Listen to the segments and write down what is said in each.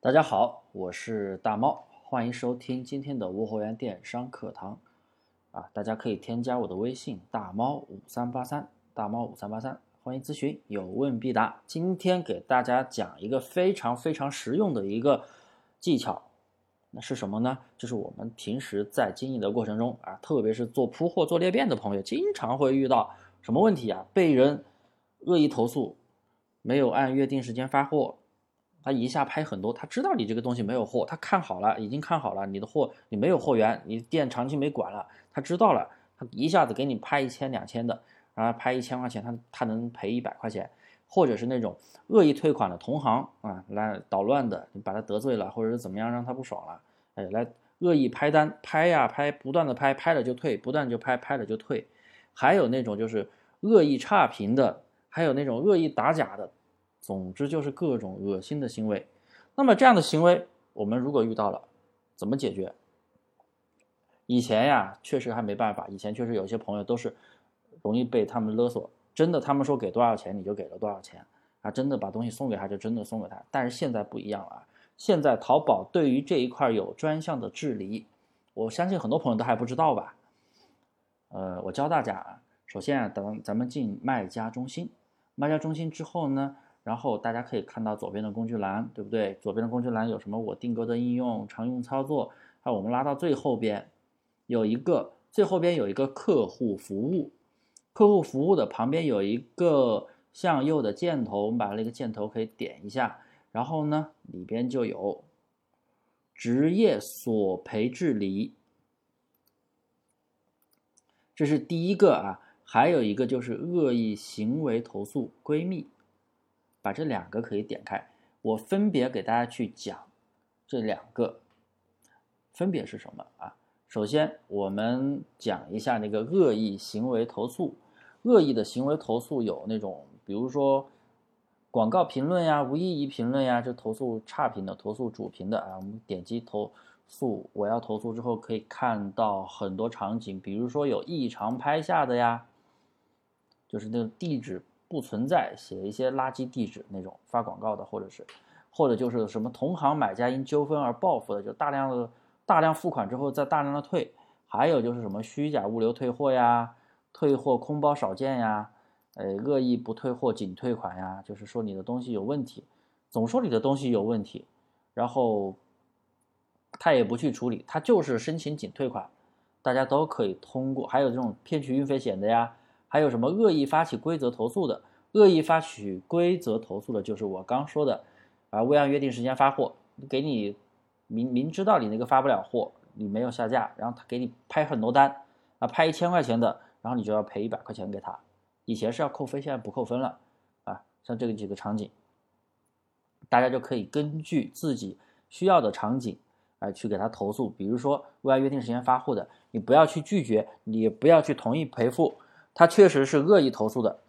大家好，我是大猫，欢迎收听今天的无货源电商课堂。啊，大家可以添加我的微信大猫五三八三，大猫五三八三，欢迎咨询，有问必答。今天给大家讲一个非常非常实用的一个技巧，那是什么呢？就是我们平时在经营的过程中啊，特别是做铺货、做裂变的朋友，经常会遇到什么问题啊？被人恶意投诉，没有按约定时间发货。他一下拍很多，他知道你这个东西没有货，他看好了，已经看好了你的货，你没有货源，你店长期没管了，他知道了，他一下子给你拍一千两千的，然后拍一千块钱，他他能赔一百块钱，或者是那种恶意退款的同行啊，来捣乱的，你把他得罪了，或者是怎么样让他不爽了，哎，来恶意拍单，拍呀拍，不断的拍，拍了就退，不断就拍，拍了就退，还有那种就是恶意差评的，还有那种恶意打假的。总之就是各种恶心的行为，那么这样的行为，我们如果遇到了，怎么解决？以前呀，确实还没办法，以前确实有些朋友都是容易被他们勒索，真的他们说给多少钱你就给了多少钱啊，真的把东西送给他就真的送给他。但是现在不一样了啊，现在淘宝对于这一块有专项的治理，我相信很多朋友都还不知道吧？呃，我教大家啊，首先啊，等咱们进卖家中心，卖家中心之后呢。然后大家可以看到左边的工具栏，对不对？左边的工具栏有什么？我定格的应用、常用操作。还有我们拉到最后边，有一个最后边有一个客户服务，客户服务的旁边有一个向右的箭头，我们把那个箭头可以点一下。然后呢，里边就有职业索赔治理，这是第一个啊。还有一个就是恶意行为投诉闺蜜。把这两个可以点开，我分别给大家去讲这两个分别是什么啊？首先，我们讲一下那个恶意行为投诉。恶意的行为投诉有那种，比如说广告评论呀、无意义评论呀，就投诉差评的、投诉主评的啊。我们点击投诉，我要投诉之后，可以看到很多场景，比如说有异常拍下的呀，就是那个地址。不存在写一些垃圾地址那种发广告的，或者是，或者就是什么同行买家因纠纷而报复的，就大量的大量付款之后再大量的退，还有就是什么虚假物流退货呀，退货空包少件呀，呃，恶意不退货仅退款呀，就是说你的东西有问题，总说你的东西有问题，然后他也不去处理，他就是申请仅退款，大家都可以通过，还有这种骗取运费险的呀。还有什么恶意发起规则投诉的？恶意发起规则投诉的，就是我刚说的，啊，未按约定时间发货，给你明明知道你那个发不了货，你没有下架，然后他给你拍很多单，啊，拍一千块钱的，然后你就要赔一百块钱给他。以前是要扣分，现在不扣分了，啊，像这个几个场景，大家就可以根据自己需要的场景，啊，去给他投诉。比如说未按约定时间发货的，你不要去拒绝，你不要去同意赔付。他确实是恶意投诉的，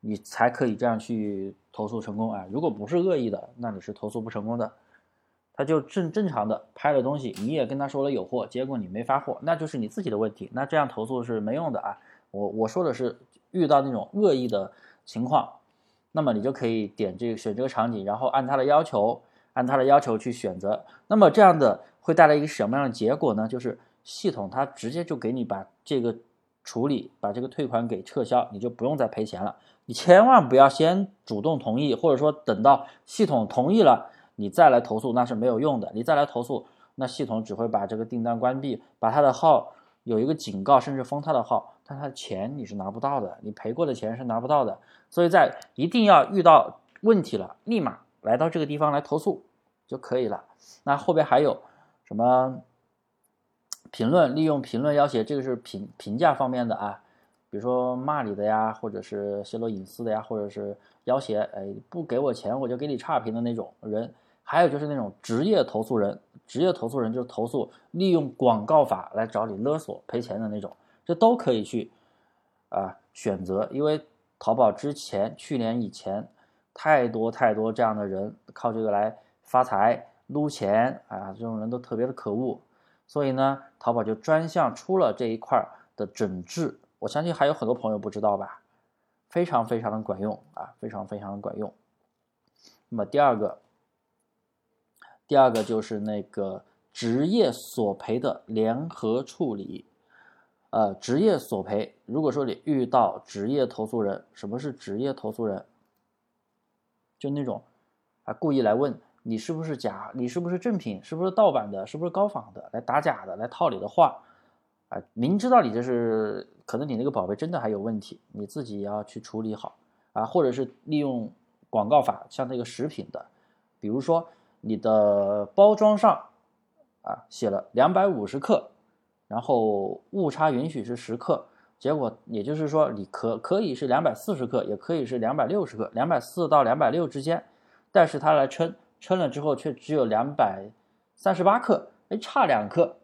你才可以这样去投诉成功啊！如果不是恶意的，那你是投诉不成功的。他就正正常的拍了东西，你也跟他说了有货，结果你没发货，那就是你自己的问题。那这样投诉是没用的啊！我我说的是遇到那种恶意的情况，那么你就可以点这个选这个场景，然后按他的要求，按他的要求去选择。那么这样的会带来一个什么样的结果呢？就是系统它直接就给你把这个。处理把这个退款给撤销，你就不用再赔钱了。你千万不要先主动同意，或者说等到系统同意了，你再来投诉那是没有用的。你再来投诉，那系统只会把这个订单关闭，把他的号有一个警告，甚至封他的号，但他的钱你是拿不到的，你赔过的钱是拿不到的。所以在一定要遇到问题了，立马来到这个地方来投诉就可以了。那后边还有什么？评论利用评论要挟，这个是评评价方面的啊，比如说骂你的呀，或者是泄露隐私的呀，或者是要挟，哎，不给我钱我就给你差评的那种人，还有就是那种职业投诉人，职业投诉人就是投诉利用广告法来找你勒索赔钱的那种，这都可以去啊选择，因为淘宝之前去年以前太多太多这样的人靠这个来发财撸钱啊，这种人都特别的可恶。所以呢，淘宝就专项出了这一块的整治，我相信还有很多朋友不知道吧，非常非常的管用啊，非常非常的管用。那么第二个，第二个就是那个职业索赔的联合处理。呃，职业索赔，如果说你遇到职业投诉人，什么是职业投诉人？就那种啊，故意来问你是不是假，你是不是正品，是不是盗版的，是不是高仿的，来打假的，来套你的话，啊，明知道你这是可能你那个宝贝真的还有问题，你自己要去处理好啊，或者是利用广告法，像那个食品的，比如说你的包装上啊写了两百五十克。然后误差允许是十克，结果也就是说，你可可以是两百四十克，也可以是两百六十克，两百四到两百六之间，但是他来称称了之后却只有两百三十八克，哎，差两克，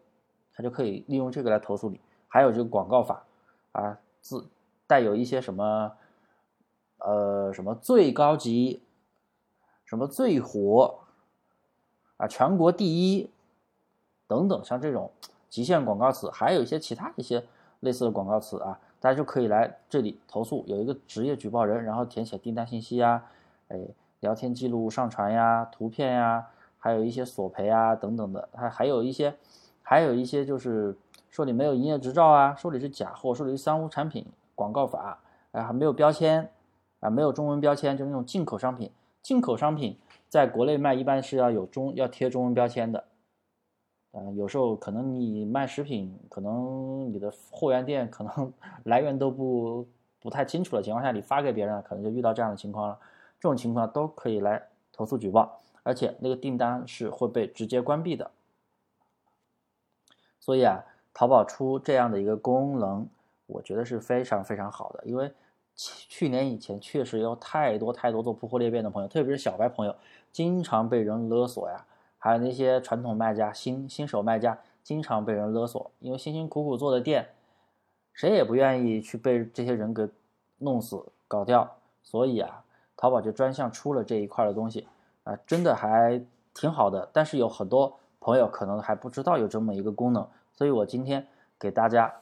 他就可以利用这个来投诉你。还有这个广告法啊，自带有一些什么呃什么最高级，什么最火啊，全国第一等等，像这种。极限广告词，还有一些其他一些类似的广告词啊，大家就可以来这里投诉，有一个职业举报人，然后填写订单信息呀，哎，聊天记录上传呀，图片呀，还有一些索赔啊等等的，还还有一些，还有一些就是说你没有营业执照啊，说你是假货，说你是三无产品，广告法，啊还没有标签，啊没有中文标签，就是那种进口商品，进口商品在国内卖一般是要有中要贴中文标签的。嗯，有时候可能你卖食品，可能你的货源店可能 来源都不不太清楚的情况下，你发给别人，可能就遇到这样的情况了。这种情况都可以来投诉举报，而且那个订单是会被直接关闭的。所以啊，淘宝出这样的一个功能，我觉得是非常非常好的，因为去年以前确实有太多太多做铺货裂变的朋友，特别是小白朋友，经常被人勒索呀。还有那些传统卖家、新新手卖家，经常被人勒索，因为辛辛苦苦做的店，谁也不愿意去被这些人给弄死、搞掉，所以啊，淘宝就专项出了这一块的东西，啊，真的还挺好的。但是有很多朋友可能还不知道有这么一个功能，所以我今天给大家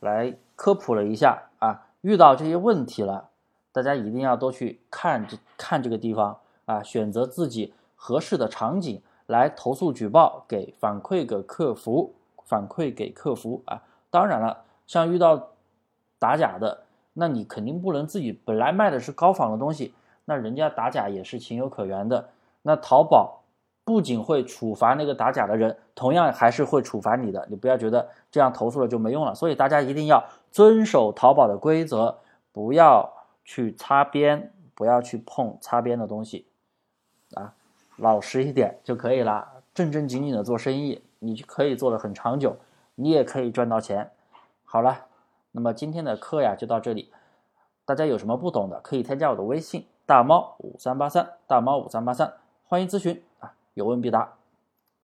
来科普了一下啊，遇到这些问题了，大家一定要多去看这看这个地方啊，选择自己合适的场景。来投诉举报，给反馈给客服，反馈给客服啊。当然了，像遇到打假的，那你肯定不能自己本来卖的是高仿的东西，那人家打假也是情有可原的。那淘宝不仅会处罚那个打假的人，同样还是会处罚你的。你不要觉得这样投诉了就没用了。所以大家一定要遵守淘宝的规则，不要去擦边，不要去碰擦边的东西啊。老实一点就可以了，正正经经的做生意，你就可以做的很长久，你也可以赚到钱。好了，那么今天的课呀就到这里，大家有什么不懂的可以添加我的微信大猫五三八三大猫五三八三，欢迎咨询啊，有问必答。